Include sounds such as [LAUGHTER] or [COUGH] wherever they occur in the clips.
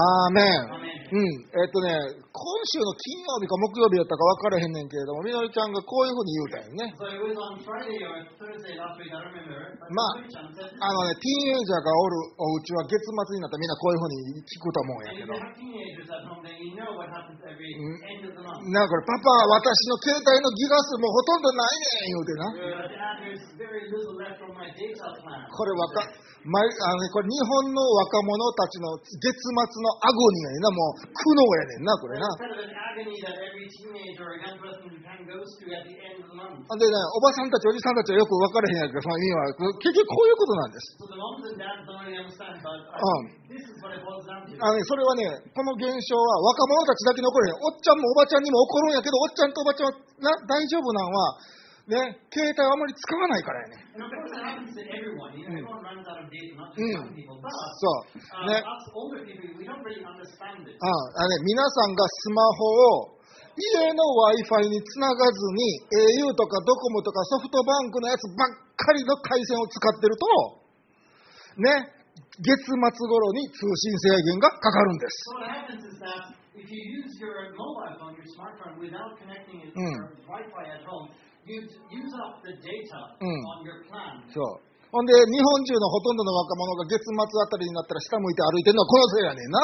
アーメン。うん。えっとね、今週の金曜日か木曜日だったか分からへんねんけれども、みのりちゃんがこういうふうに言うたんよね。まあ、あのね、ティーンエイジャーがおるお家は月末になったらみんなこういうふうに聞くと思うんやけど。なんかこれ、パパ、私の携帯のギガ数もうほとんどないねん、言うてな。これ分かま、あのこれ日本の若者たちの月末のアゴニーやねんな、もう苦悩やねんな、これな。で、おばさんたち、おじさんたちはよく分からへんやけど、その意味は、結局こういうことなんです。うんあね、それはね、この現象は若者たちだけ残るへん、おっちゃんもおばちゃんにも起こるんやけど、おっちゃんとおばちゃんはな大丈夫なんは。ね、携帯をあまり使わないからやね。うん。そう。ね。ああ、ね、皆さんがスマホを家の Wi-Fi につながずに au とかドコモとかソフトバンクのやつばっかりの回線を使ってると、ね、月末頃に通信制限がかかるんです。うん。そう。ほんで、日本中のほとんどの若者が月末あたりになったら下向いて歩いてるのはこのせいやねんな。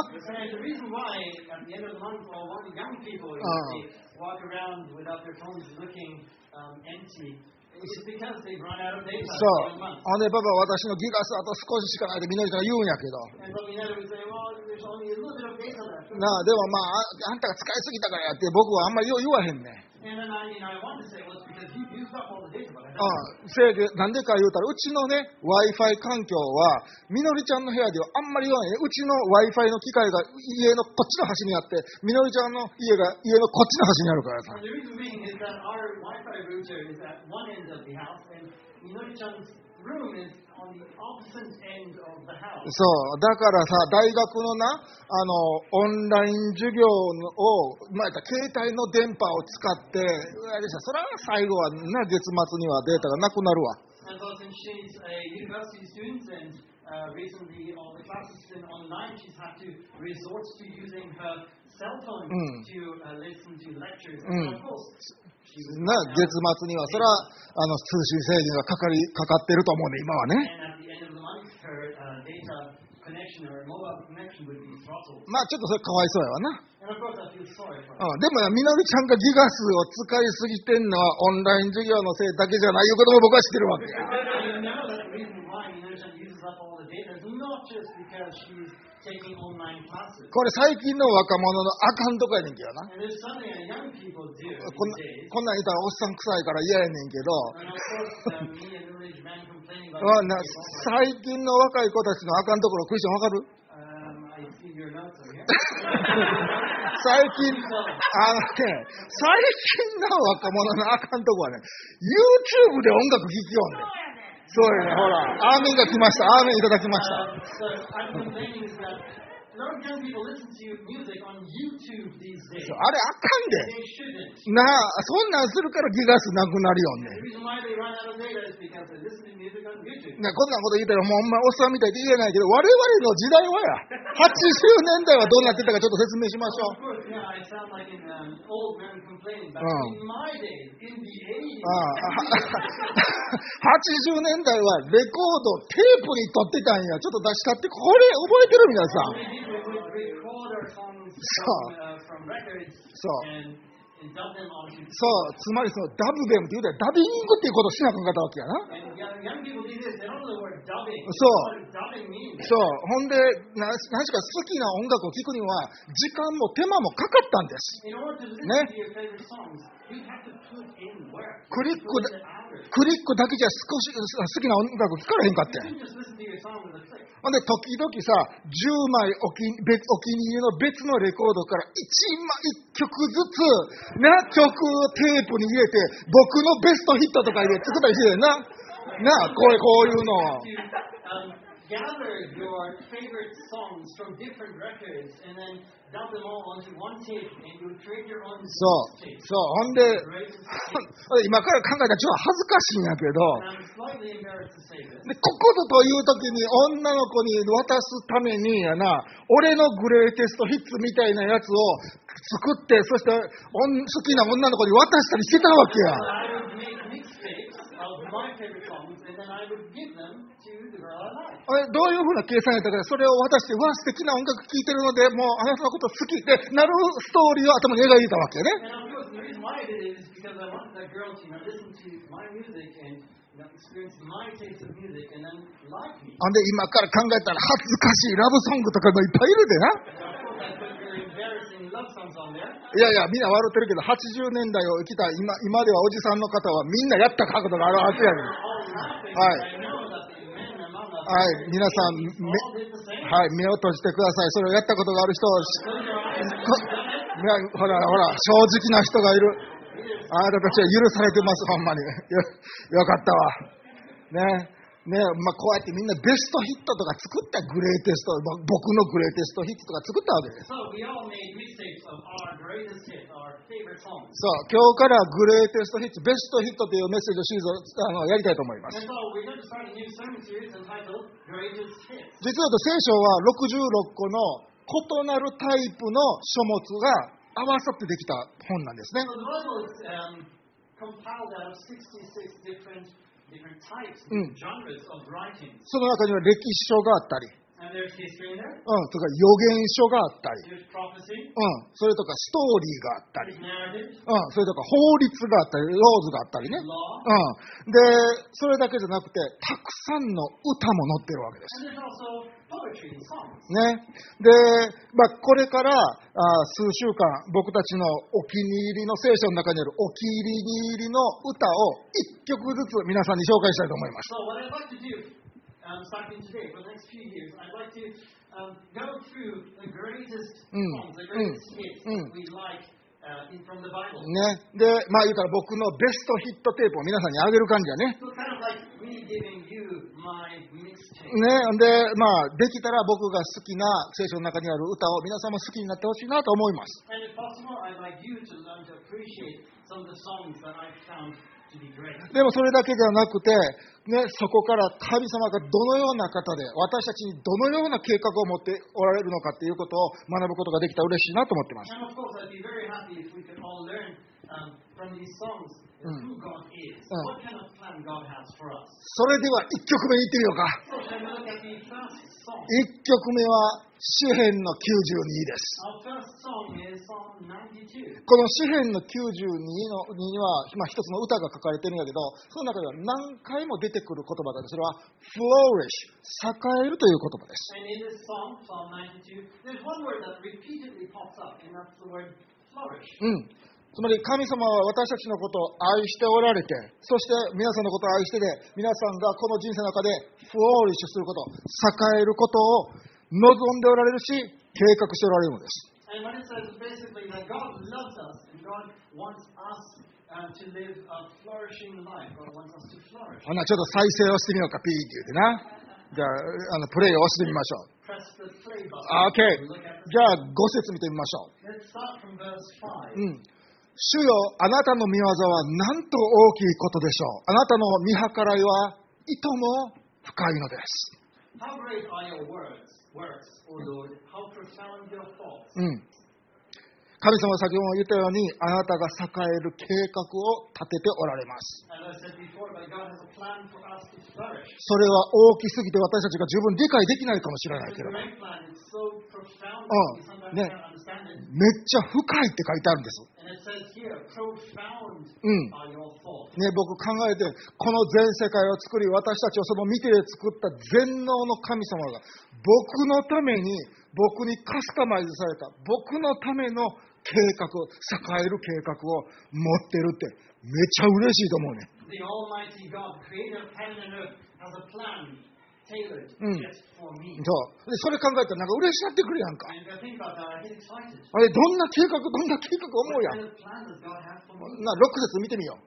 そう。ほで、パパは私のギガスあと少ししかないでみんなち言うんやけど。なあ、でもまあ、あんたが使いすぎたからやって僕はあんまり言わへんねん。ああせいで、なんでか言うたら、うちのね、Wi-Fi 環境は、みのりちゃんの部屋ではあんまり言わないね。うちの Wi-Fi の機械が家のこっちの端にあって、みのりちゃんの家が家のこっちの端にあるからさ。そう、だからさ、大学のな、あのオンライン授業を、また携帯の電波を使って、あれさそれは最後はな、月末にはデータがなくなるわ。うん。な月末にはそれはあの通信制限がかか,りかかってると思うね、今はね。まあちょっとそれかわいそうやわな。うん、でも、みなみちゃんがギガ数を使いすぎてんのはオンライン授業のせいだけじゃないいうことも僕は知ってるわけ。[LAUGHS] これ最近の若者のあかんとこやねんけどな。こんな,んな言ったらおっさん臭いから嫌やねんけど。最近の若い子たちのあかんところクリスチャンわかる？[LAUGHS] 最近 [LAUGHS] あの、ね、最近の若者のあかんとこはね、YouTube で音楽聴きようねん。そうやね、ほら、アーメンが来ました、アーメンいただきました。Um, so あれあかんで。なあ、そんなんするからギガスなくなるよね。こんなこと言ったら、もうおおっさんみたいで言えないけど、我々の時代はや、[LAUGHS] 80年代はどうなってたかちょっと説明しましょう。うん、80 [LAUGHS] 年代はレコード、テープに撮ってたんや、ちょっと出したって、これ覚えてる皆さ。そう。そう。そう。つまりそのダブベムって言うたらダビングっていうことをしなくなったわけやな。そう。そう。ほんで、何しか好きな音楽を聴くには時間も手間もかかったんです。ね。クリック,だけじゃ少し好きな音楽聞かれへんかって。ほんで、時々さ、10枚お気,に入りの別のレコードから1枚1曲ずつ、な、曲テープに入れて、僕のベストヒットとか入れて作ったりしてな。な、こういう,こういうの。[LAUGHS] を。To, um, gather your favorite songs from different records and then dump them all onto one tape and you create your own そう.そうほんで.今から考えたらちょっと恥ずかしいんやけど.でここぞという時に女の子に渡すためにやな俺のグレイテストヒッツみたいなやつを作ってそして好きな女の子に渡したりしてたわけやあどういうふな計算やったかそれを渡してわ素敵な音楽聴いてるのでもうあなたのこと好きでなるストーリーを頭に描いたわけね。あんで今から考えたら恥ずかしいラブソングとかがいっぱいいるでな。いやいや、みんな笑ってるけど、80年代を生きた今,今ではおじさんの方はみんなやった角度があるはずやねん。はい。はい皆さん目はい目を閉じてください。それをやったことがある人ほらほら正直な人がいる。あなたたちは許されてますほんまに。よよかったわ。ね。ねまあ、こうやってみんなベストヒットとか作ったグレイテストぼ僕のグレイテストヒットとか作ったわけです So. そう今日からグレイテストヒットベストヒットというメッセージシリーズをあのやりたいと思います so. 実はと聖書は66個の異なるタイプの書物が合わさってできた本なんですね So その中には歴史書があったり、うん、とか予言書があったり、うん、それとかストーリーがあったり、うん、それとか法律があったり、ローズがあったりね。うん、で、それだけじゃなくて、たくさんの歌も載ってるわけです。ね。で、まあ、これからあ数週間、僕たちのお気に入りの聖書の中にあるお気に入りの歌を一曲ずつ皆さんに紹介したいと思います。So ね、で、まあ言うたら僕のベストヒットテープを皆さんにあげる感じだね。ね、で、まあ、できたら僕が好きな聖書の中にある歌を皆さんも好きになってほしいなと思います。でもそれだけではなくて、ね、そこから神様がどのような方で、私たちにどのような計画を持っておられるのかということを学ぶことができたら嬉しいなと思っています。それでは1曲目いってみようか。1曲目は詩編の92です。この詩編の92のには一、ま、つの歌が書かれてるんだけどその中では何回も出てくる言葉だそれは「flourish」「栄える」という言葉です。つまり神様は私たちのことを愛しておられて、そして皆さんのことを愛してで、皆さんがこの人生の中でフォーリッシュすること、栄えることを望んでおられるし、計画しておられるのです。ちょっと再生をしてみようか、ピーって言ってな。じゃあ、あのプレイを押してみましょう。ok、じゃあ、5節見てみましょう。主よあなたの見業はなと大きいことでしょう。あなたの見計らいはいとも深いのです。神様は先ほども言ったようにあなたが栄える計画を立てておられます。それは大きすぎて私たちが十分理解できないかもしれないけど、めっちゃ深いって書いてあるんです。うん。ね、僕考えて、この全世界を作り、私たちをその見て作った全能の神様が、僕のために、僕にカスタマイズされた、僕のための計画、栄える計画を持ってるって、めっちゃ嬉しいと思うね。うん、そ,うでそれ考えたらなんか嬉しなってくるやんか。あれ、どんな計画、どんな計画思うやん。な6節見てみよう。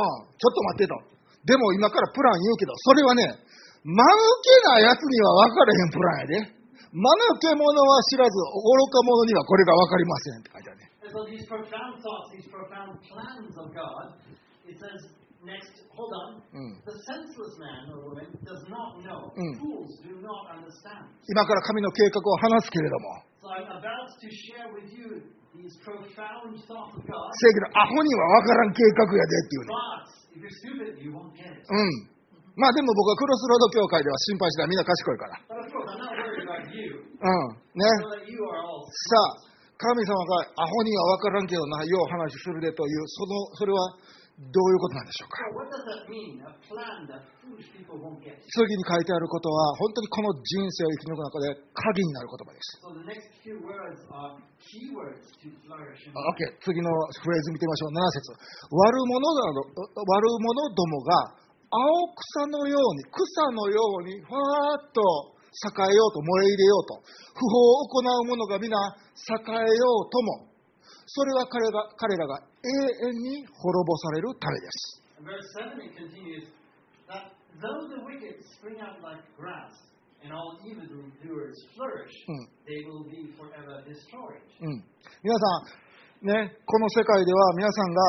あ、ちょっと待ってと。でも今からプラン言うけど、それはね、間抜けなやつには分からへんプランやで。間抜け者は知らず、愚か者にはこれが分かりませんって書いてある。今から神の計画を話すけれども、正義のアホには分からん計画やでっていうの。うん。まあでも僕はクロスロード教会では心配して。みんな賢いから。うん。ね。さあ、神様がアホには分からんけどな、よう話するでという、そ,のそれは。どういうことなんでしょうか？次に書いてあることは、本当にこの人生を生き抜く中で鍵になる言葉です。ー、次のフレーズ見てみましょう。7節悪者など悪者どもが青草のように、草のように、ふわーっと栄えようと、燃え入れようと、不法を行う者が皆栄えようとも、それは彼,が彼らが永遠に滅ぼされるためです。皆さん、ね、この世界では皆さんが、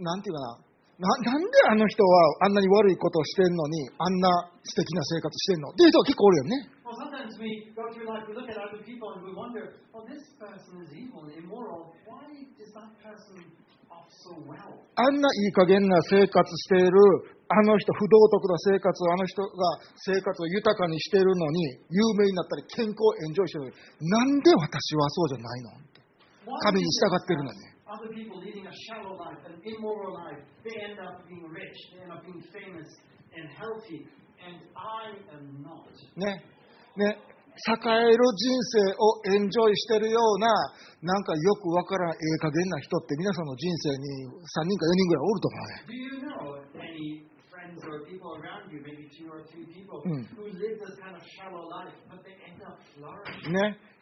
なんていうかな、な,なんであの人はあんなに悪いことをしてるのに、あんな素敵な生活してるの？っていう人は結構おるよね。Well, sometimes we go through life, we look at other people and we wonder, well, this person is evil and immoral. Why is that person off so well? あんないい加減な生活している、あの人、不道徳な生活を、あの人が生活を豊かにしているのに、有名になったり、健康をエンジョイしてるのに、なんで私はそうじゃないの神に従ってるのに。Other people leading a shallow life, an immoral life, they end up being rich, they end up being famous and healthy, and I am not. ね、ね、栄える人生をエンジョイしているような、なんかよく分からん、ええ加減な人って、皆さんの人生に3人か4人ぐらいおるとかね。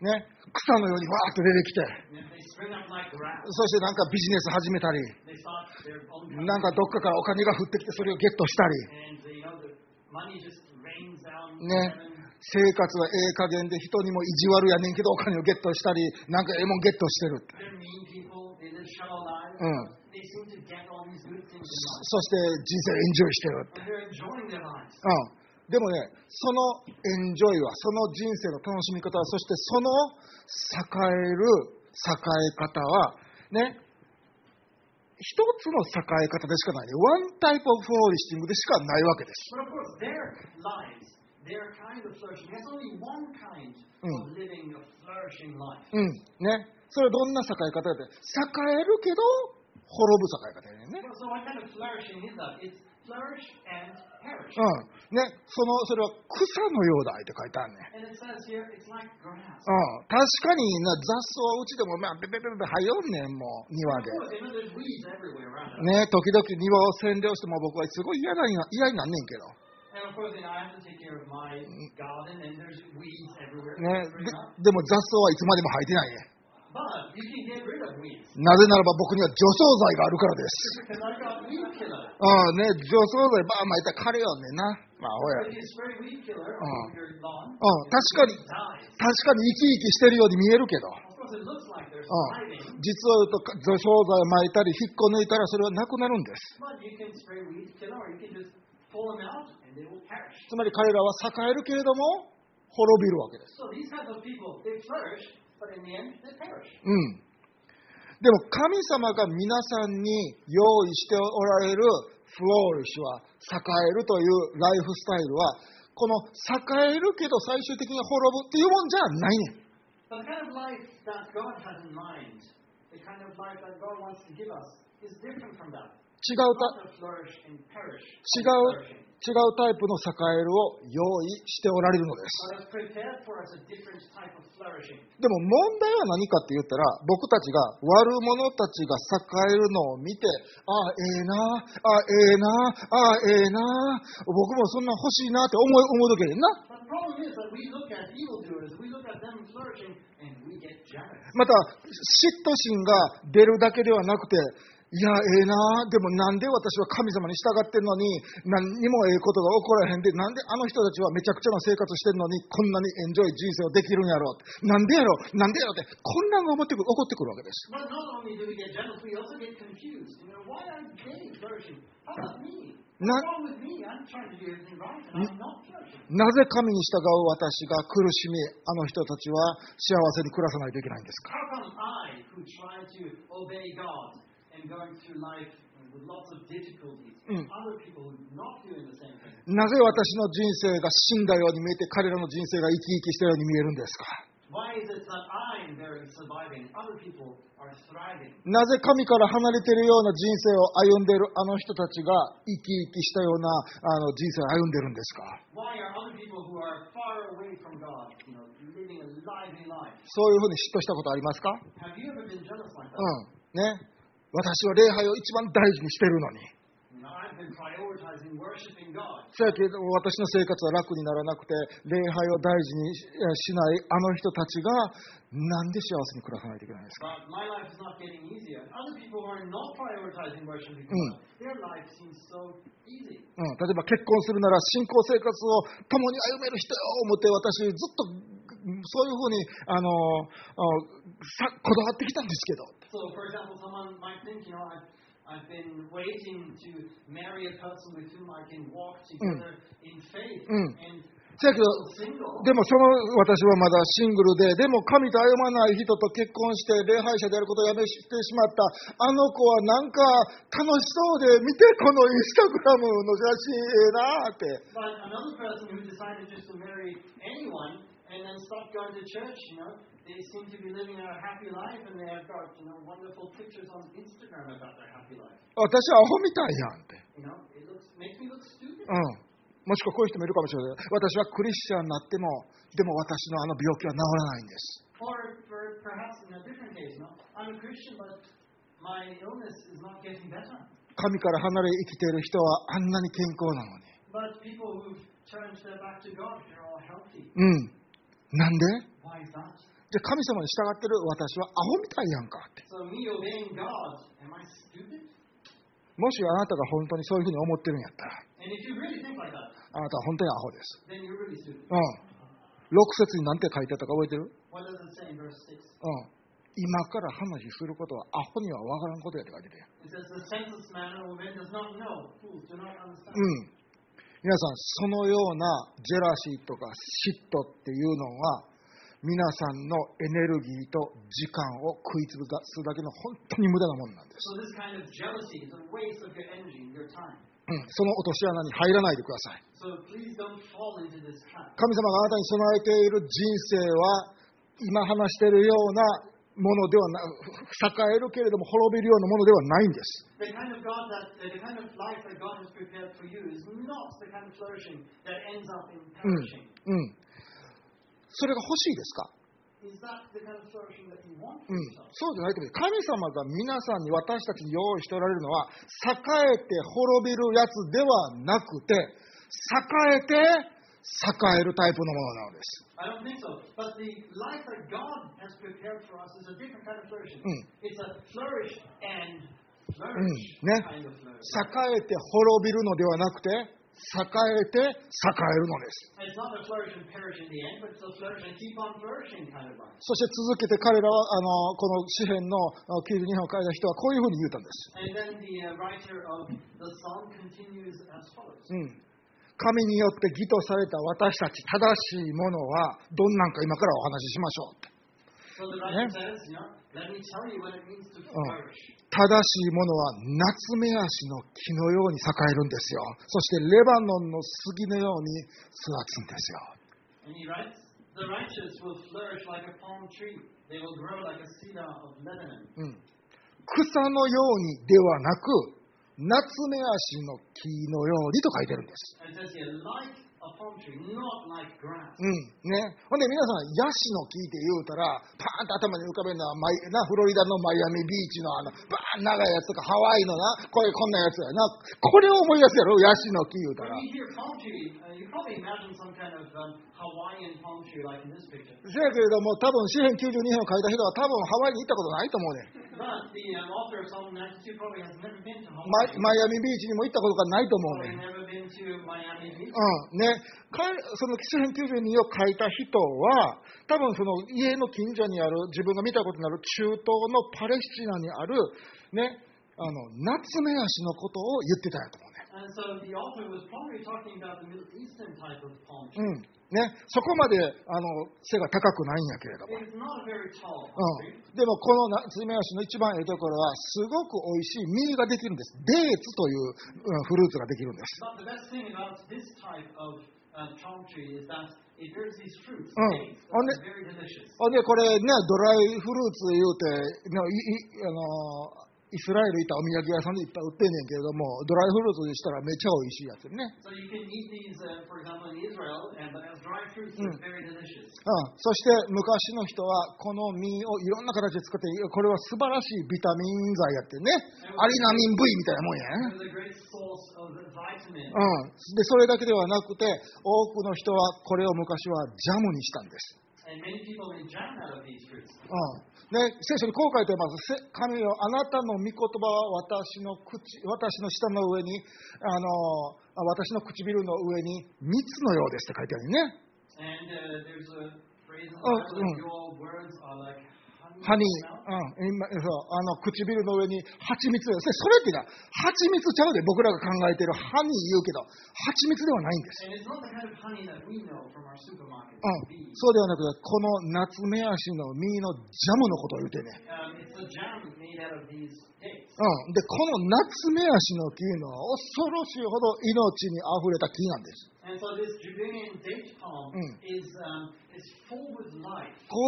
ね、草のようにわーっと出てきて、そしてなんかビジネス始めたり、なんかどっかからお金が降ってきてそれをゲットしたり、ね、生活はええ加減で人にも意地悪やねんけどお金をゲットしたりなんかええもんゲットしてる、うん、そして人生エンジョイしてる、うん、でもねそのエンジョイはその人生の楽しみ方はそしてその栄える栄え方はね一つの栄え方でしかないね。ワンタイプオフォーリスティングでしかないわけです。うん。ね。それはどんな栄え方かって、栄えるけど、滅ぶ栄え方やね。うん。ね。その、それは草のようだって書いてあるね。うん。確かにな、雑草はうちでも、まあ、べべべべ、はよんねん、もう、庭で。ね。時々庭を占領しても、僕はすごい嫌,な嫌になんねんけど。ね、で,でも雑草はいつまでも入ってないね。なぜならば僕には除草剤があるからです。あね、除草剤ばあ巻いたら枯れよねな。まあ、おや。確かに、確かに生き生きしてるように見えるけど。実は言う、除草剤を巻いたり、引っこ抜いたらそれはなくなるんです。つまり彼らは栄えるけれども滅びるわけです。うん、でも神様が皆さんに用意しておられるフローリッシュは栄えるというライフスタイルはこの栄えるけど最終的に滅ぶっていうもんじゃないねん。違う,タイプの栄えエを用意しておられるのです。でも問題は何かって言ったら僕たちが悪者たちが栄えるのを見てああええ、なああええ、なあええ、な僕もそんな欲しいなって思う,思うだけでんな。また嫉妬心が出るだけではなくていや、ええ、な、でもなんで私は神様に従ってるのに、何にもええことが起こらへんで、なんであの人たちはめちゃくちゃな生活してるのに、こんなにエンジョイ人生をできるんやろう、なんでやろう、なんでやろうって、こんなのが起こってくるわけです。な,ぜ神に従う私が苦しみ、あの人たちは幸せに暮らさないといけないんですか？なぜ私の人生が死んだように見えて彼らの人生が生き生きしたように見えるんですか？なぜ神から離れているような人生を歩んでいるあの人たちが生き生きしたようなあの人生を歩んでいるんですか？そういうふうに嫉妬したことありますか、うん。ね、私は礼拝を一番大事にしてるのに。そやけど私の生活は楽にならなくて礼拝を大事にしないあの人たちが何で幸せに暮らさないといけないんですか、うん、例えば結婚するなら信仰生活を共に歩める人よ思って私ずっとそういうふうにあのさこだわってきたんですけど。せやでもその私はまだシングルで、でも神と歩まない人と結婚して礼拝者であることをやめてしまった、あの子はなんか楽しそうで、見て、このインスタグラムの写真、ええなって。And then stopped going to church, you know, they seem to be living a happy life and they have got, you know, wonderful pictures on Instagram about their happy life. 私はアホみたいやんって You know, it looks makes me look stupid. うん。もしくはこういう人もいるかもしれない。私はクリスチャンになっても、でも私のあの病気は治らないんです。Or for perhaps in a different case, know, I'm a Christian, but my illness is not getting better. 神から離れ生きている人はあんなに健康なのに。But people who've turned their back to God, they're all healthy. うん。なんで？じゃ神様に従ってる私はアホみたいやんかって。もしあなたが本当にそういうふうに思ってるんやったら、あなたは本当にアホです。う。6節に何て書いてあったか覚えてる？うん。今から話することはアホにはわからんことやって書いて。うん。皆さん、そのようなジェラシーとか嫉妬っていうのは、皆さんのエネルギーと時間を食いつぶすだけの本当に無駄なものなんです。その落とし穴に入らないでください。So. 神様があなたに備えている人生は、今話しているようなものでは、栄えるけれども滅びるようなものではないんです。それが欲しいですか？Is that the kind of that you want うん、そうじゃないと神様が皆さんに私たちに用意しておられるのは栄えて滅びるやつではなくて栄えて栄えるタイプのものなのです。栄えて滅びるのではなくて、栄えて栄えるのです。そして続けて彼らはあのこの詩篇の92本書いた人はこういうふうに言うたんです。神によって義とされた私たち正しいものはどんなんか今からお話ししましょう。正しいものは夏目足の木のように栄えるんですよ。そしてレバノンの杉のように育つんですよ。草のようにではなく、夏目足の木のようにと書いてるんです。うん。ね。ほんで、皆さん、ヤシの木って言うたら、パーンと頭に浮かべるのはマイ、な、フロリダのマイアミビーチのあの、長いやつとか、ハワイのな、これこんなやつやな。これを思い出すやろ、ヤシの木言うたら。そうやけれども、多分、紙幣92編を書いた人は、多分、ハワイに行ったことないと思うね。マイアミビーチにも行ったことがないと思うね。うん、その詩編92を書いた人は、多分その家の近所にある、自分が見たことのある中東のパレスチナにある、ね、あの、夏目足のことを言ってたやと思う。うん。ね、そこまであの背が高くないんやけれども、でもこの水面足の一番ええところはすごくおいしい実ができるんです。デーツというフルーツができるんです。ほ、で,これねドライフルーツ言うていいあのイスラエル行ったお土産屋さんでいっぱい売ってんねんけれどもドライフルーツにしたらめっちゃ美味しいやつね、So these, uh, example, Israel, and Mm. うん、そして昔の人はこの実をいろんな形で作ってこれは素晴らしいビタミン剤やってね。アリナミン V みたいなもんや.うん、でそれだけではなくて多くの人はこれを昔はジャムにしたんです.うんね、聖書にこう書いてます。せ神よあなたの御言葉は私の口私の舌の上にあのあ私の唇の上に蜜のようですって書いてあるね。And uh, 歯に、うん、今そうあの唇の上に蜂蜜それ,それってな蜂蜜ちゃうで僕らが考えてるハ歯に言うけど蜂蜜ではないんです、そうではなくこの夏目足の実のジャムのことを言うてね、うん、でこの夏目足の木の恐ろしいほど命にあふれた木なんです。こ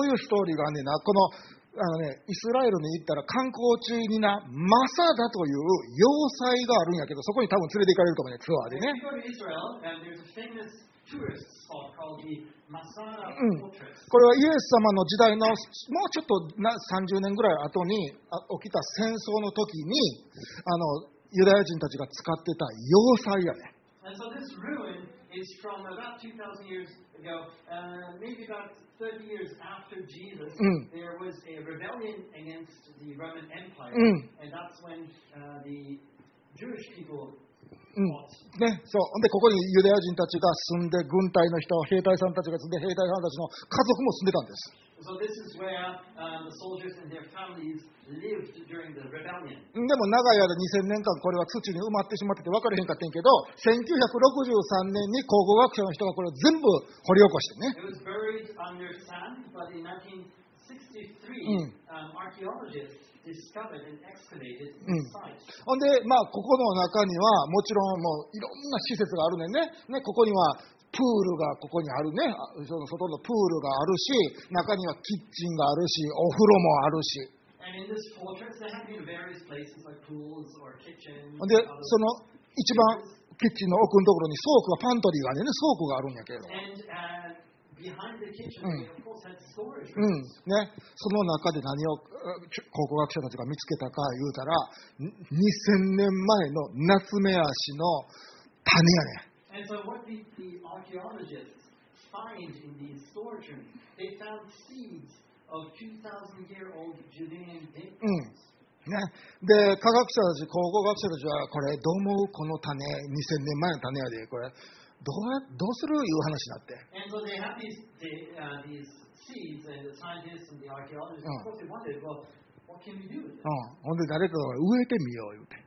ういうストーリーがあんねんな。このあの、ね、イスラエルに行ったら観光中になマサダという要塞があるんやけどそこに多分連れて行かれると思うねツアーでね um, Mm. Fortress. これはイエス様の時代のもうちょっとな30年ぐらい後にあ起きた戦争の時にあのユダヤ人たちが使ってた要塞やね And so ね、そう。でここにユダヤ人たちが住んで、軍隊の人、兵隊さんたちが住んで、兵隊さんたちの家族も住んでたんです。でも長い間2000年間これは土に埋まってしまってて分からへんかったんけど1963年に考古学者の人がこれを全部掘り起こしてね。ほんで、まあ、ここの中にはもちろんもういろんな施設があるねね,ねここにはプールがここにあるね。あその外のプールがあるし中にはキッチンがあるしお風呂もあるし。でその一番キッチンの奥のところに倉庫がパントリーがね。倉庫があるんやけれど And uh, Mm. う.んね、その中で何を考古学者たちが見つけたか言うたらん2000年前の夏目足の種やね。ん And so what the, the archaeologists find in these storage rooms, they found seeds of 2,000 year old Judean んね、で科学者たち考古学者たちはこれどう思うこの種2000年前の種やでこれどうやどうするいう話になって And so they have these, they, uh, these seeds, and the scientists and the archaeologists, Mm. of course, they wondered, well, what can we do with う?ん、ほんで誰かが植えてみよう言うて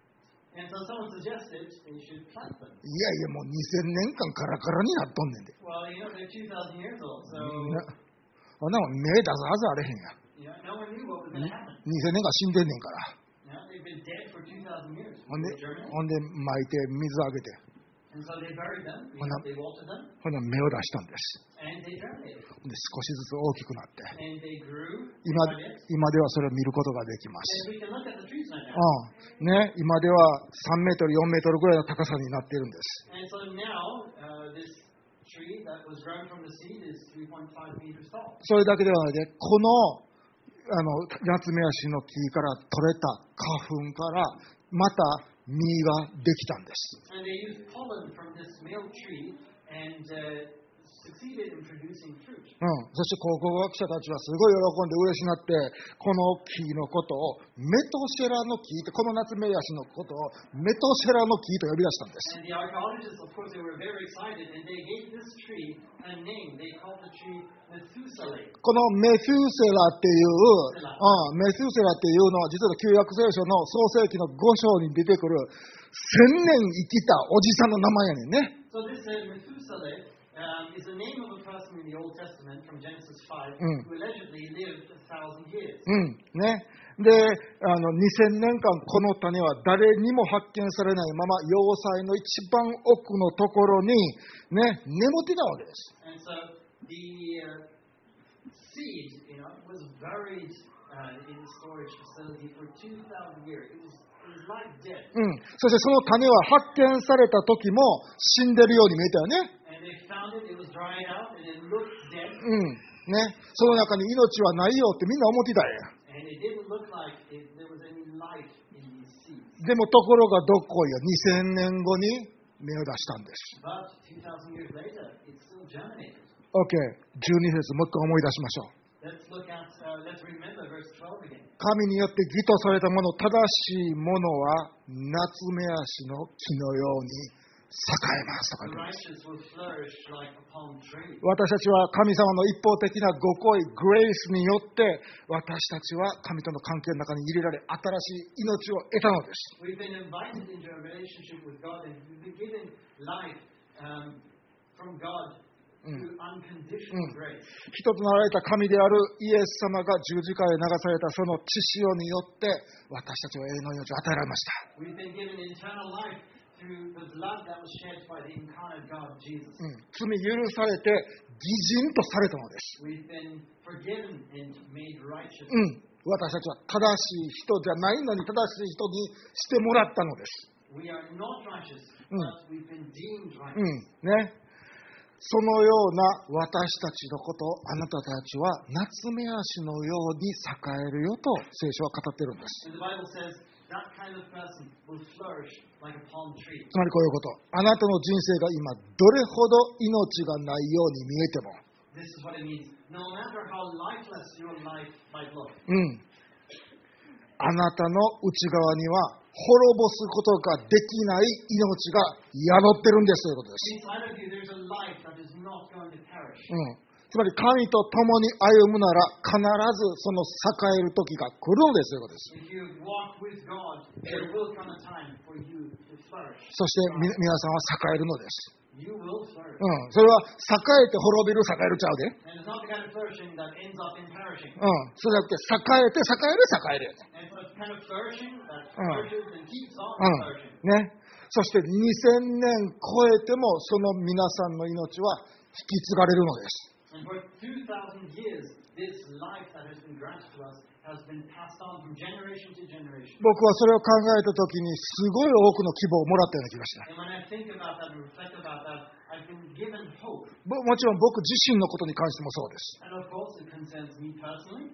いやいや、もう2000年間カラカラになっとんねんで。そんなもん目出すはずあれへんや。2000年間死んでんねんから。ほんで、巻いて水あげて。こ,を出したんです。少しずつ大きくなって。今、今ではそれを見ることができます。うね、今では3メートル、4メートルぐらいの高さになっているんです。それだけではないで、この,あの夏目足の木から取れた花粉からまた実ができたんです。うん、そして考古学者たちはすごい喜んで嬉しってこの木のことをメトシェラの木とこの夏目ヤのことをメトシェラの木と呼び出したんです。このメフーセラっていう、う、メフーセラっていうのは実は旧約聖書の創世紀の五章に出てくる千年生きたおじさんの名前やね。Um, is the name of a person in the Old Testament from Genesis 5 Mm. who allegedly lived a thousand years. うんねであの2000年間この種は誰にも発見されないまま要塞の一番奥のところにね眠ってたわけです And so the uh, seed, you know, was buried uh, in storage facility for 2,000 years. It was, うん、そしてその種は発見された時も死んでるように見えたよね。うん、ね、その中に命はないよってみんな思っていたやでもところがどこよ、2000年後に芽を出したんです。OK、12節、もう一回思い出しましょう。神によって義とされたもの正しいものは夏目足の木のように栄えますか言私たちは神様の一方的なご恋グレイスによって私たちは神との関係の中に入れられ新しい命を得たのです。一つなられた神であるイエス様が十字架へ流されたその血潮によって私たちは永遠の命を与えられました。罪許されて擬人とされたのです。私たちは正しい人じゃないのに正しい人にしてもらったのです。ね、そのような私たちのこと、あなたたちは夏目足のように栄えるよと聖書は語っているんです。つまりこういうこと。あなたの人生が今どれほど命がないように見えても。うん。あなたの内側には滅ぼすことができない命が宿ってるんですということです。つまり神と共に歩むなら必ずその栄える時が来るんですということです。そして皆さんは栄えるのです。それは栄えて滅びる栄えるちゃうで。それじゃなくて栄えて栄える栄える。ね、そして2000年超えてもその皆さんの命は引き継がれるのです。僕はそれを考えた時にすごい多くの希望をもらったような気がした。もちろん僕自身のことに関してもそうです。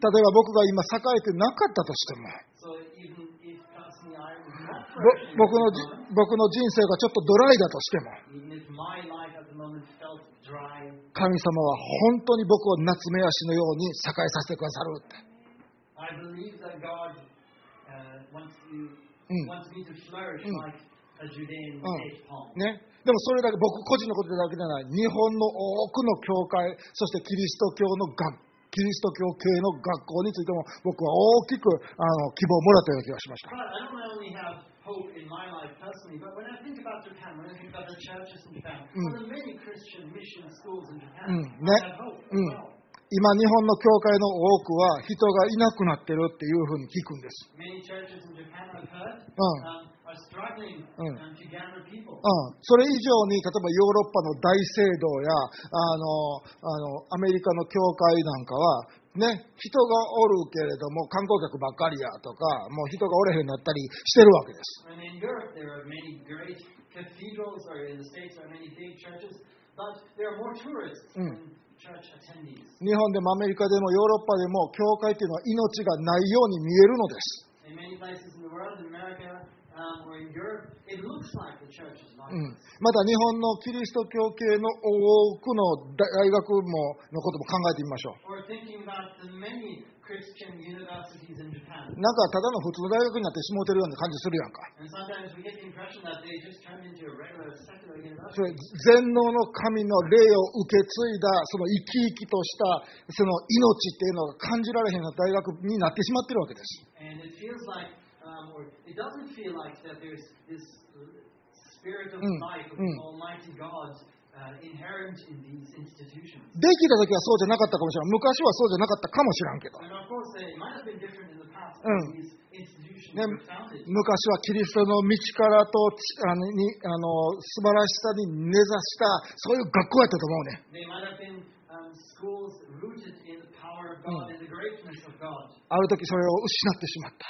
例えば僕が今栄えてなかったとしても、僕の人生がちょっとドライだとしても、神様は本当に僕を夏目足のように栄えさせてくださるって。Uh, Mm. Mm. Mm. ね。でもそれだけ、僕個人のことだけじゃない。日本の多くの教会、そしてキリスト教の学、キリスト教系の学校についても僕は大きくあの希望をもらったような気がしました。Hope in my life personally, but when I think about Japan, when I think about the churches in Japan, Mm. the many Christian mission schools in Japan, Mm. I have hope as Mm. well. 今日本の教会の多くは人がいなくなってるっていうふうに聞くんです。Mm. um, Mm. um, gather people. うん、それ以上に、例えばヨーロッパの大聖堂やあのあのアメリカの教会なんかは、ね、人がおるけれども観光客ばっかりやとかもう人がおれへんなったりしてるわけです。日本でもアメリカでもヨーロッパでも教会というのは命がないように見えるのです。また日本のキリスト教系の多くの大学ものことも考えてみましょう。なんかただの普通の大学になってしもうてるような感じするやんか。それ全能の神の霊を受け継いだその生き生きとしたその命っていうのが感じられへんような大学になってしまってるわけです。できたときはそうじゃなかったかもしれない。昔はそうじゃなかったかもしれんけど。昔はキリストの道からとあの素晴らしさに根ざしたそういう学校やったと思うね。ある時それを失ってしまった。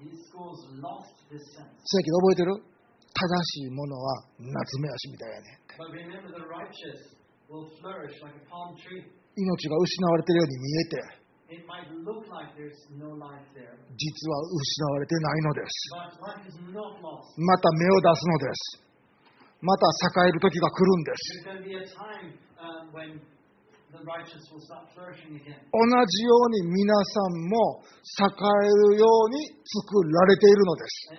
そやど覚えてる？正しいものは夏目足みたいやね。命が失われてるように見えて。実は失われてないのです。また目を出すのです。また栄える時が来るんです。同じように皆さんも栄えるように作られているのです。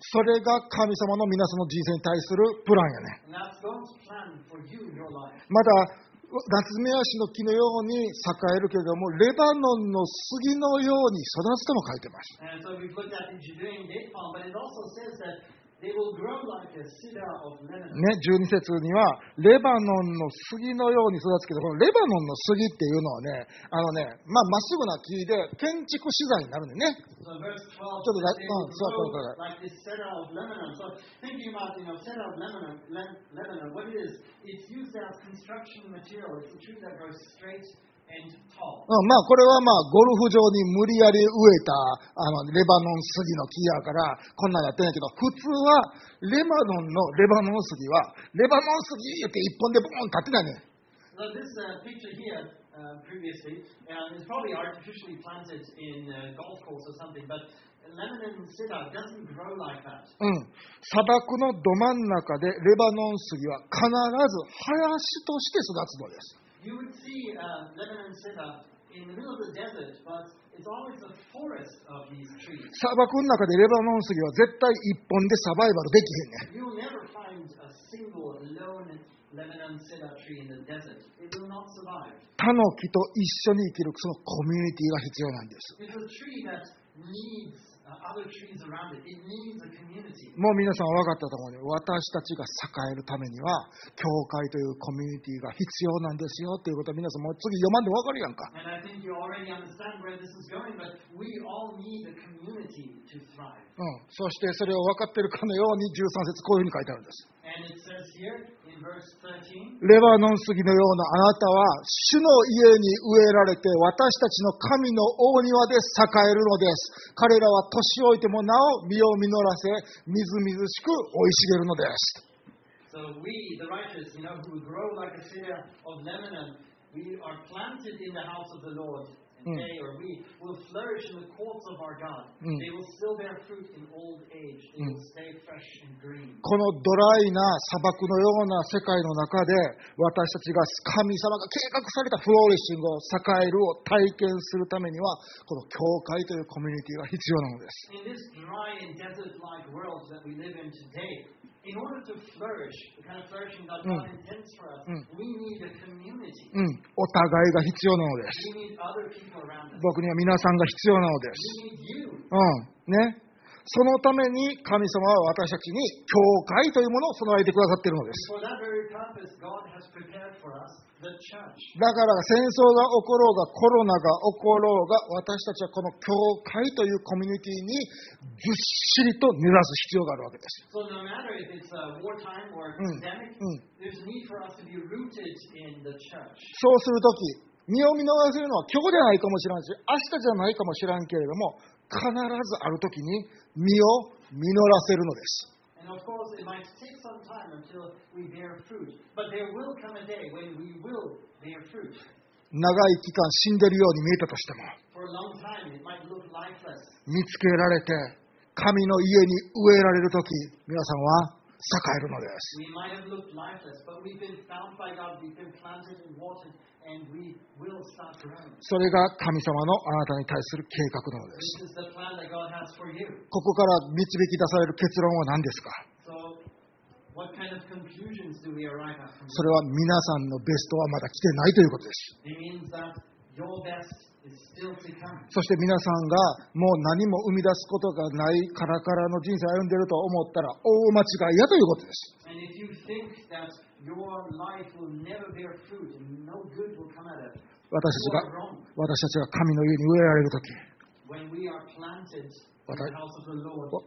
それが神様の皆さんの人生に対するプランやね。また、夏目足の木のように栄えるけれども、レバノンの杉のように育つとも書いてます。ね、12節にはレバノンの杉のように育つけどこのレバノンの杉っていうのはねあのねまあ、っすぐな木で建築資材になるのね。So、12, ちょっとだ、うん、座っうん、まあこれはまあゴルフ場に無理やり植えたあのレバノン杉の木やからこんなんやってないけど普通はレバノンのレバノン杉はレバノン杉って一本でボーン立てないね。うん、砂漠のど真ん中でレバノン杉は必ず林として育つのです。You would see uh, Lebanon cedar in the middle of the desert, but it's always a forest of these trees. 砂漠の中でレバノン杉は絶対一本でサバイバルできへんねん。You will never find a single lone Lebanon cedar tree in the desert. It will not survive. 他の木と一緒に生きるそのコミュニティが必要なんです。It's a tree that needs uh. もう皆さん分かったと思うね。私たちが栄えるためには、教会というコミュニティが必要なんですよっていうことは皆さんもう次読まんで分かるやんか。うん。そしてそれを分かっているかのように13節こういうふうに書いてあるんです。And it says here in verse 13, レバノン杉のようなあなたは、主の家に植えられて、私たちの神の大庭で栄えるのです。彼らは年老いてもなお身を実らせみずみずしく生い茂るのです。このドライな砂漠のような世界の中で私たちが神様が計画されたフローリシングを栄えるを体験するためにはこの教会というコミュニティが必要なのです。In order to flourish, the kind of flourishing that God Mm. intends for us, Mm. we need a community. うん、お互いが必要なのです。僕には皆さんが必要なのです。We need you. うん、ね。そのために神様は私たちに教会というものを備えてくださっているのです。だから戦争が起ころうがコロナが起ころうが私たちはこの教会というコミュニティにずっしりと根ざす必要があるわけです。Uh, Mm. Mm. そうするとき、身を見逃せるのは今日ではないかもしれないし、明日じゃないかもしれんけれども、必ずあるときに実を実らせるのです。長い期間死んでいるように見えたとしても、見つけられて、神の家に植えられるとき、皆さんは、栄えるのです。それが神様のあなたに対する計画なのです。ここから導き出される結論は何ですか？それは皆さんのベストはまだ来てないということです。そして皆さんがもう何も生み出すことがないから、からの人生を歩んでいると思ったら大間違いやということです。私たちが神の家に植えられるとき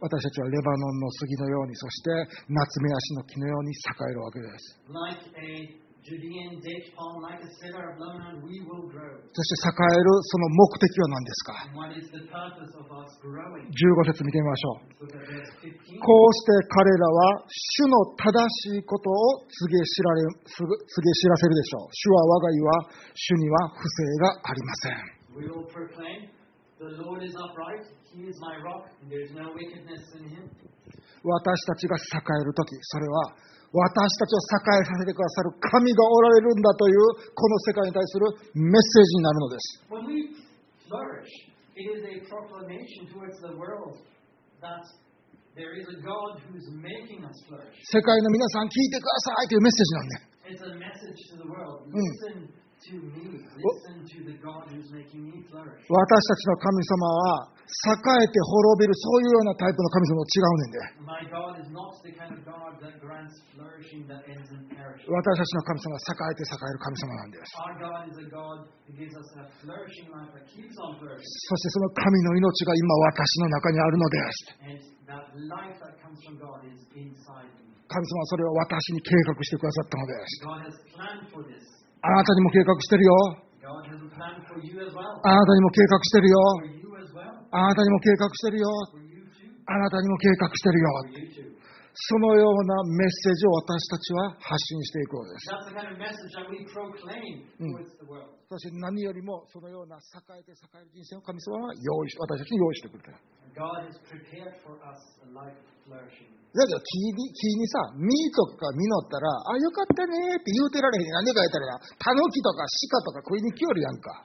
私たちはレバノンの杉のようにそして夏目足の木のように栄えるわけです。そして栄えるその目的は何ですか ?15 節見てみましょう。こうして彼らは主の正しいことを告げ知ら,れ告げ知らせるでしょう。主は我が家は主には不正がありません。私たちが栄えるとき、それは私たちを栄えさせてくださる神がおられるんだというこの世界に対するメッセージになるのです。世界の皆さん、聞いてくださいというメッセージなんで。よ私たちの神様は栄えて滅びるそういうようなタイプの神様と違うねんで。私たちの神様は栄えて栄える神様なんです。そしてその神の命が今私の中にあるのです。神様はそれを私に計画してくださったのです。あなたにも計画してるよ。あなたにも計画してるよ。あなたにも計画してるよ。あなたにも計画してるよ。そのようなメッセージを私たちは発信していくのです。そして何よりもそのような栄えて栄える人生を神様は用意私たちに用意してくれた。God has prepared for us a life flourishing. だけど木、さ、実とか実ったら、あ、よかったねって言うてられへん。何でか言ったらや、タヌとか鹿とか食いに来よるやんか。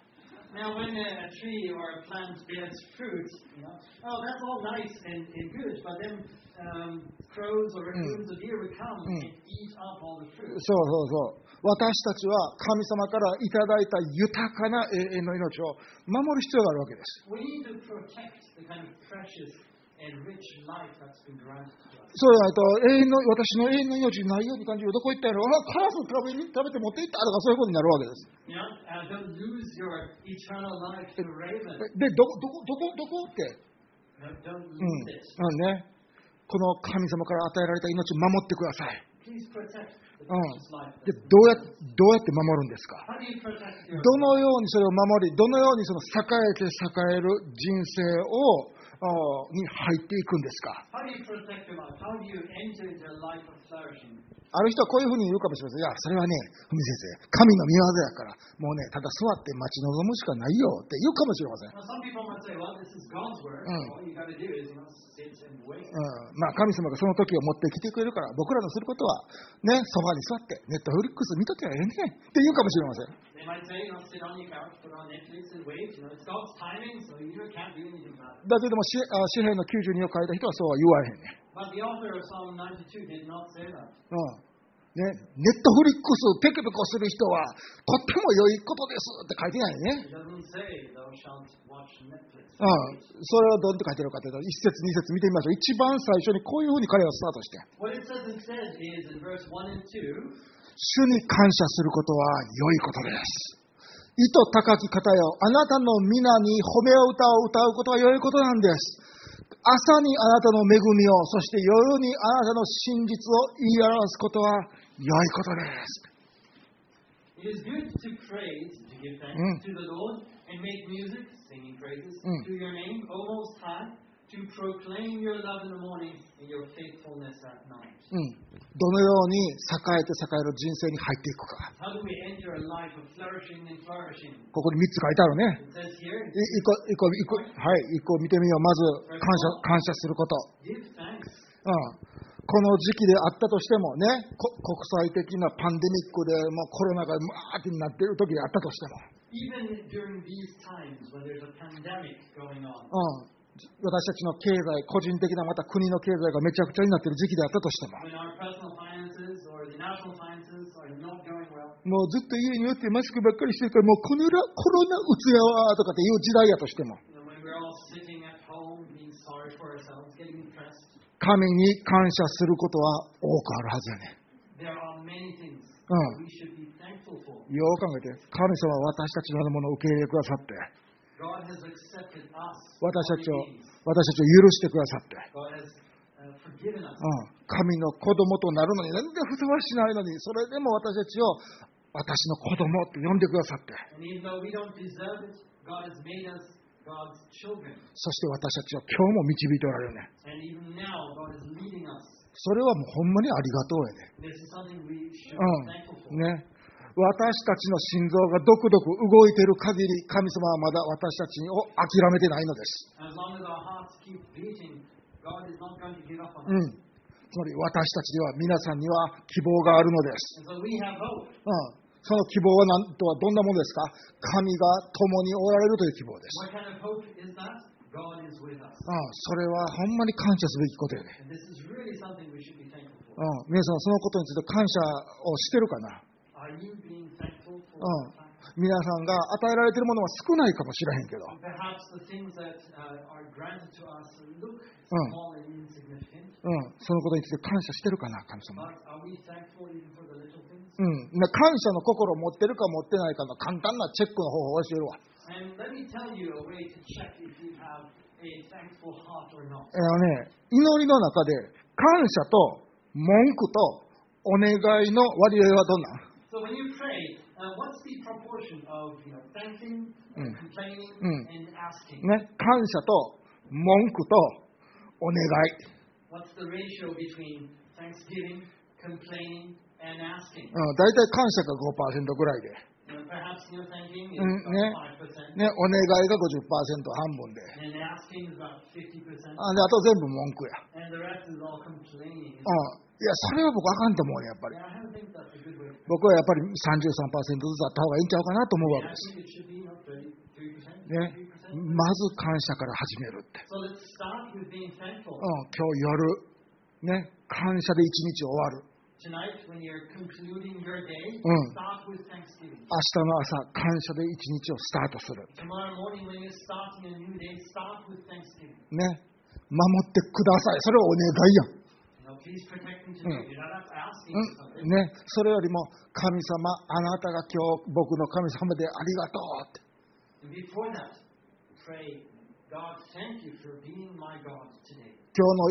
そうそうそう。私たちは神様からいただいた豊かな永遠の命を守る必要があるわけです。そうやと永遠の、私の永遠の命ないように感じる、どこ行ったやろ、あカラス食べ,に食べて持って行ったと、そういうことになるわけです。で、どこ、どこ、どこ,どこって、うん、なんで、この神様から与えられた命を守ってください。うん、でど,うやどうやって守るんですか？どのようにそれを守り、どのようにその栄えて栄える人生を。に入っていくんですか？ある人はこういうふうに言うかもしれません。いや、それはね、ふみ先生、神の御業やから、もうね、ただ座って待ち望むしかないよって言うかもしれません。まあ、神様がその時を持ってきてくれるから、僕らのすることは、ね、ソファに座って、ネットフリックス見とけばええねんって言うかもしれません。だけども、紙幣の92を書いた人はそうは言わへんねん。But the author of Psalm 92 did not say that. うんね、ネットフリックスペケペコする人はとっても良いことですって書いてないね。Say. うん、それはどうって書いてるかというと、一節、二節見てみましょう。一番最初にこういうふうに彼はスタートして、What it says instead is in verse 1 and 2, 主に感謝することは良いことです。意図高き方よ、あなたの皆に褒め歌を歌うことは良いことなんです。朝にあなたの恵みを、そして夜にあなたの真実を言い表すことは良いことです。うん、どのように栄えて栄える人生に入っていくか。ここに3つ書いてあるね。1個,はい、個見てみよう。まず感謝,感謝すること、この時期であったとしてもね、国際的なパンデミックでもうコロナがマーってなっている時であったとしても。うん。私たちの経済、個人的なま国の経済がめちゃくちゃになっている時期であったとしても、もうずっと家によってマスクばっかりしてるから、もうコ,ネラコロナうつやわとかっていう時代だとしても、神に感謝することは多くあるはずやね。うん、よう考えて、神様は私たちのものを受け入れくださって。私たちを、私たちを許してくださって。神の子供となるのに、なんでふさわしないのに、それでも私たちを、私の子供って呼んでくださって。そして私たちは今日も導いておられるね。それはもうほんまにありがとうやね。うん。ね。私たちの心臓がドクドク動いている限り神様はまだ私たちを諦めてないのです。つまり私たちには皆さんには希望があるのです。うん、その希望は何とはどんなものですか？神が共におられるという希望です。あそれはほんまに感謝すべきことよね。うん、皆さん、そのことについて感謝をしてるかな、皆さんが与えられているものは少ないかもしれんけど。うん、そのことについて感謝してるかな、神様。うん、感謝の心を持ってるか持ってないかの簡単なチェックの方法を教えるわ。あ、祈りの中で感謝と文句とお願いの割合はどんな So when you pray, uh, what's the proportion of you know thanking, uh, Mm. complaining, Mm. and asking? ね、感謝と文句とお願い。What's the ratio between thanksgiving, complaining, and asking? うん、大体感謝が5%ぐらいで。Perhaps you know thanking is Mm, about yeah. 5%, ね、お願いが50%半分で。and asking is about 50%, あであと全部文句や。and the rest is all complaining. うん。いや、それは僕あかんと思うね、やっぱり。僕はやっぱり33%ずつあった方がいいんちゃうかなと思うわけです。ね、まず感謝から始めるって。うん、今日夜、ね、感謝で一日終わる。うん、明日の朝、感謝で一日をスタートする。ね、守ってください。それをお願いやん。ね、それよりも神様、あなたが今日僕の神様でありがとう。今日の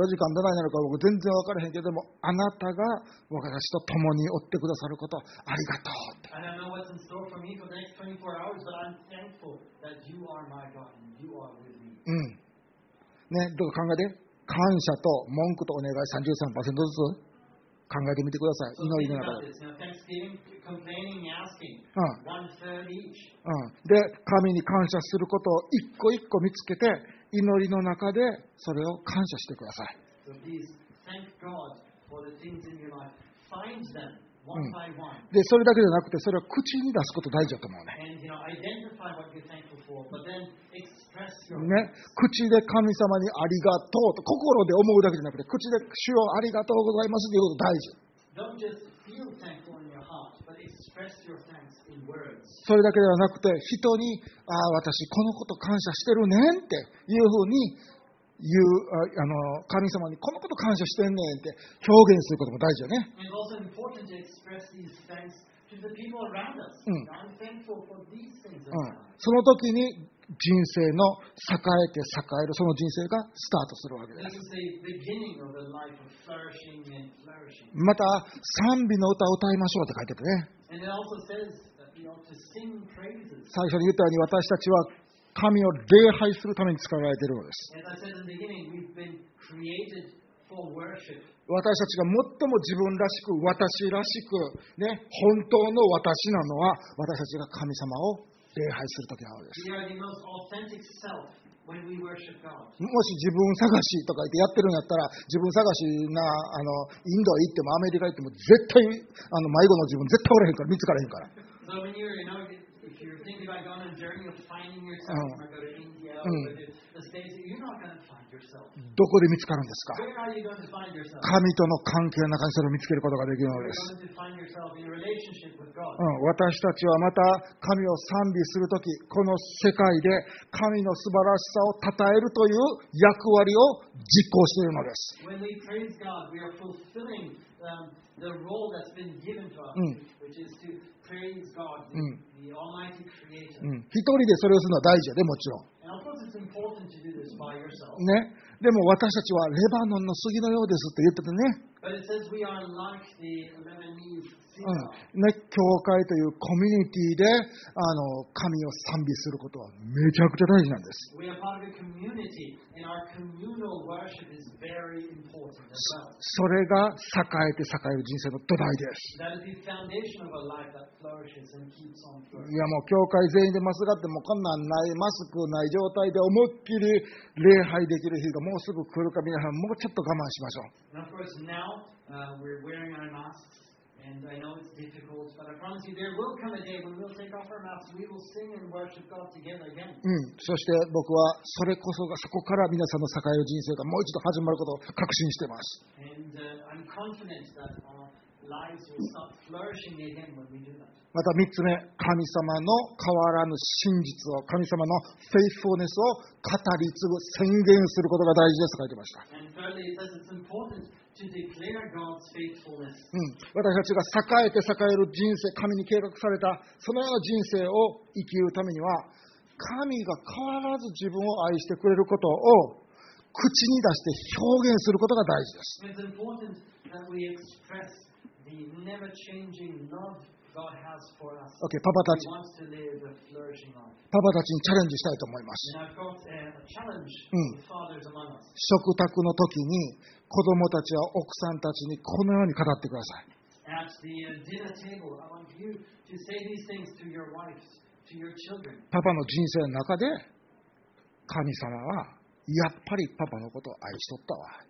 24時間どないなのか僕全然分からへんけどもあなたが私と共におってくださることありがとううん。ね。どう考えて。感謝と文句とお願い33%ずつ考えてみてください。祈りの中で。で、神に感謝することを一個一個見つけて、祈りの中でそれを感謝してください。でそれだけじゃなくて、それを口に出すこと大事だと思うね。ね、口で神様にありがとうと心で思うだけじゃなくて口で主をありがとうございますということ大事。それだけではなくて人にああ私このこと感謝してるねんっていうふうに言うあの神様にこのこと感謝してんねんって表現することも大事よね。その時に人生の栄えて栄えるその人生がスタートするわけです。また、賛美の歌を歌いましょうって書いてあるね。最初に言ったように私たちは神を礼拝するために使われているのです。私たちが最も自分らしく、私らしく、ね、本当の私なのは私たちが神様を礼拝するときなのです。もし自分探しとか言ってやってるんやったら、自分探しな、あの、インド行ってもアメリカ行っても絶対、あの、迷子の自分絶対おらへんから、見つからへんから。So when you're, you どこで見つかるんですか？神との関係の中にそれを見つけることができるのです。うん、私たちはまた神を賛美するとき、この世界で神の素晴らしさを称えるという役割を実行しているのです。一人でそれをするのは大事やで、もちろん。でも私たちはレバノンの杉のようですって言ってたね。ね、教会というコミュニティであで神を賛美することはめちゃくちゃ大事なんです。そ,れが栄えて栄える人生の土台です。いやもう教会全員でマスがってもこんなんないマスクない状態で思いっきり礼拝できる日がもうすぐ来るか皆さんもうちょっと我慢しましょう。And uh, I know it's difficult, but I promise you there will come a day when we'll take off our masks. We will sing and worship God together again. うん、そして僕はそれこそがそこから皆さんの栄える人生がもう一度始まることを確信しています。And uh, I'm confident that our lives will start flourishing again when we do that. また3つ目、神様の変わらぬ真実を、神様のフェイスフォーネスを語り継ぐ、宣言することが大事ですと書いてました。And thirdly, it says it's important うん、私たちが栄えて栄える人生、神に計画された、そのような人生を生きるためには、神が変わらず自分を愛してくれることを口に出して表現することが大事です。パパたち。パパたちにチャレンジしたいと思います。うん、食卓の時に子供たちは奥さんたちにこのように語ってください。パパの人生の中で神様はやっぱりパパのことを愛しとったわ。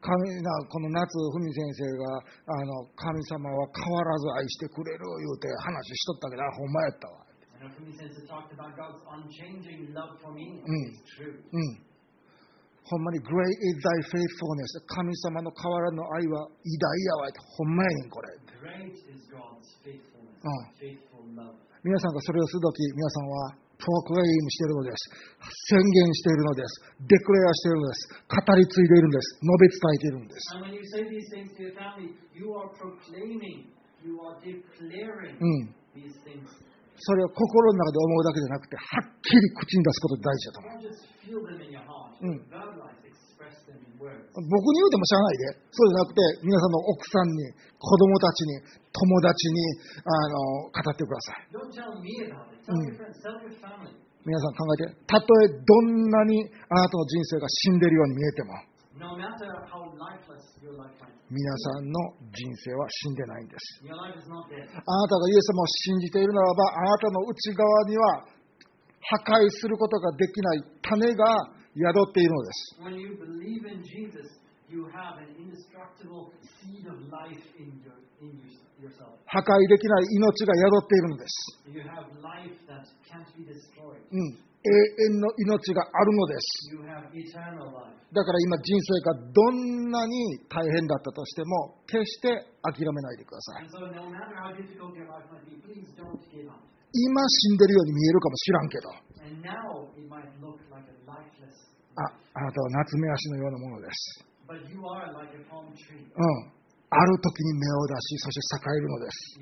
神なこの夏文先生があの神様は変わらず愛してくれる言うて話しとったけどあほんまやったわ。Mm. It's true. うん。ほんまに Great is thy faithfulness 神様の変わらぬ愛は偉大やわってほんまやねんこれ。Great is God's faithfulness, Mm. faithful love. 皆さんがそれをするとき皆さんはプロクレイムしているのです。宣言しているのです。デクレアしているのです。語り継いでいるんです。述べ伝えているんです。うん。それを心の中で思うだけじゃなくて、はっきり口に出すことが大事だと思う。Don't just 僕に言うてもしゃあないで。そうじゃなくて、皆さんの奥さんに、子供たちに、友達に、あの、語ってください。Mm. 皆さん考えて、たとえどんなにあなたの人生が死んでるように見えても、皆さんの人生は死んでないんです。あなたがイエス様を信じているならば、あなたの内側には破壊することができない種が宿っているのです。破壊できない命が宿っているのです。うん、永遠の命があるのです。だから今人生がどんなに大変だったとしても決して諦めないでください。今死んでるように見えるかもしらんけど。あ,あなたは夏目足のようなものです。うん、ある時に芽を出し、そして栄えるのです。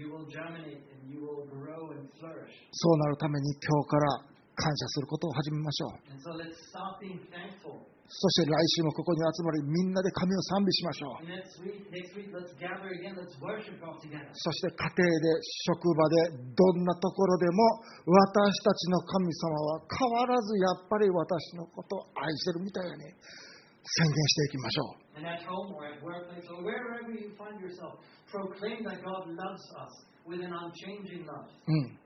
そうなるために今日から感謝することを始めましょう。そして来週もここに集まり、みんなで神を賛美しましょう。そして家庭で、職場で、どんなところでも、私たちの神様は変わらずやっぱり私のことを愛してるみたいに宣言していきましょう。うん、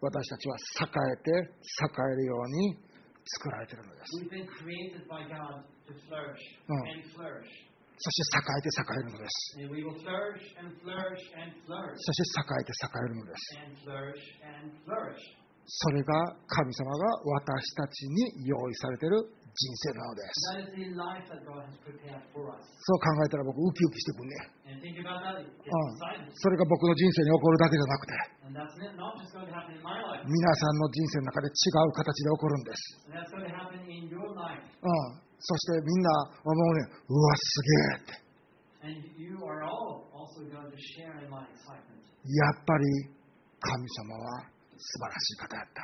私たちは栄えて栄えるように作られているのです。そして栄えて栄えるのです。そして栄えて栄えるのです。それが神様が私たちに用意されている人生なので。そう考えたら僕、ウキウキしてくるね。それが僕の人生に起こるだけじゃなくて、皆さんの人生の中で違う形で起こるんです。そしてみんな思うね、うわ、すげえ。やっぱり神様は素晴らしい方だった。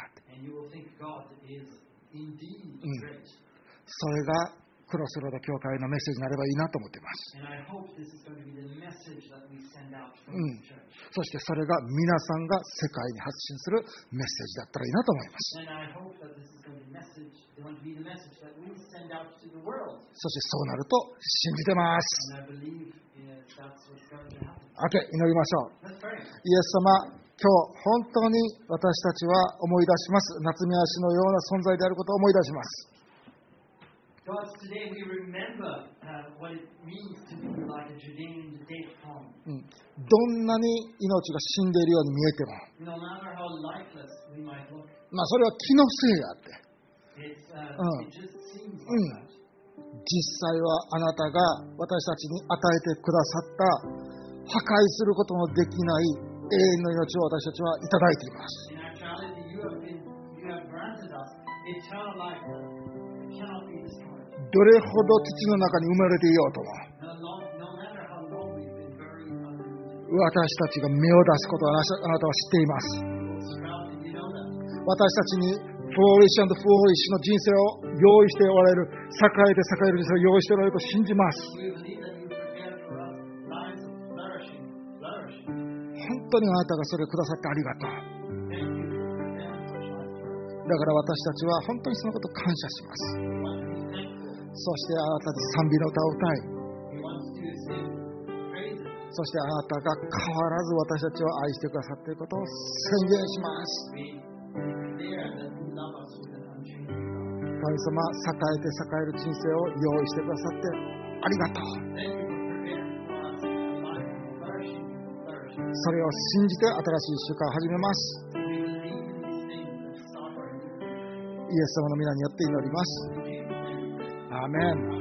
うん、それがクロスロード教会のメッセージになればいいなと思っています。うん、そしてそれが皆さんが世界に発信するメッセージだったらいいなと思います。そしてそうなると信じてます。あけ、祈りましょう。イエス様、今日本当に私たちは思い出します。夏見足のような存在であることを思い出します。どんなに命が死んでいるように見えても、まあ、それは気のせいであって、実際はあなたが私たちに与えてくださった破壊することのできない永遠の命を私たちはいただいています。どれほど土の中に生まれていようとも私たちが芽を出すことはあなたは知っています。私たちにフォーリッシュフォーリッシュの人生を用意しておられる栄えて栄える人生を用意しておられると信じます。本当にあなたがそれくださってありがとう。だから私たちは本当にそのこと感謝します、そしてあなたで賛美の歌を歌い、そしてあなたが変わらず私たちを愛してくださっていることを宣言します。神様、栄えて栄える人生を用意してくださってありがとう。それを信じて新しい週間を始めます。イエス様の皆によって祈ります。Amen.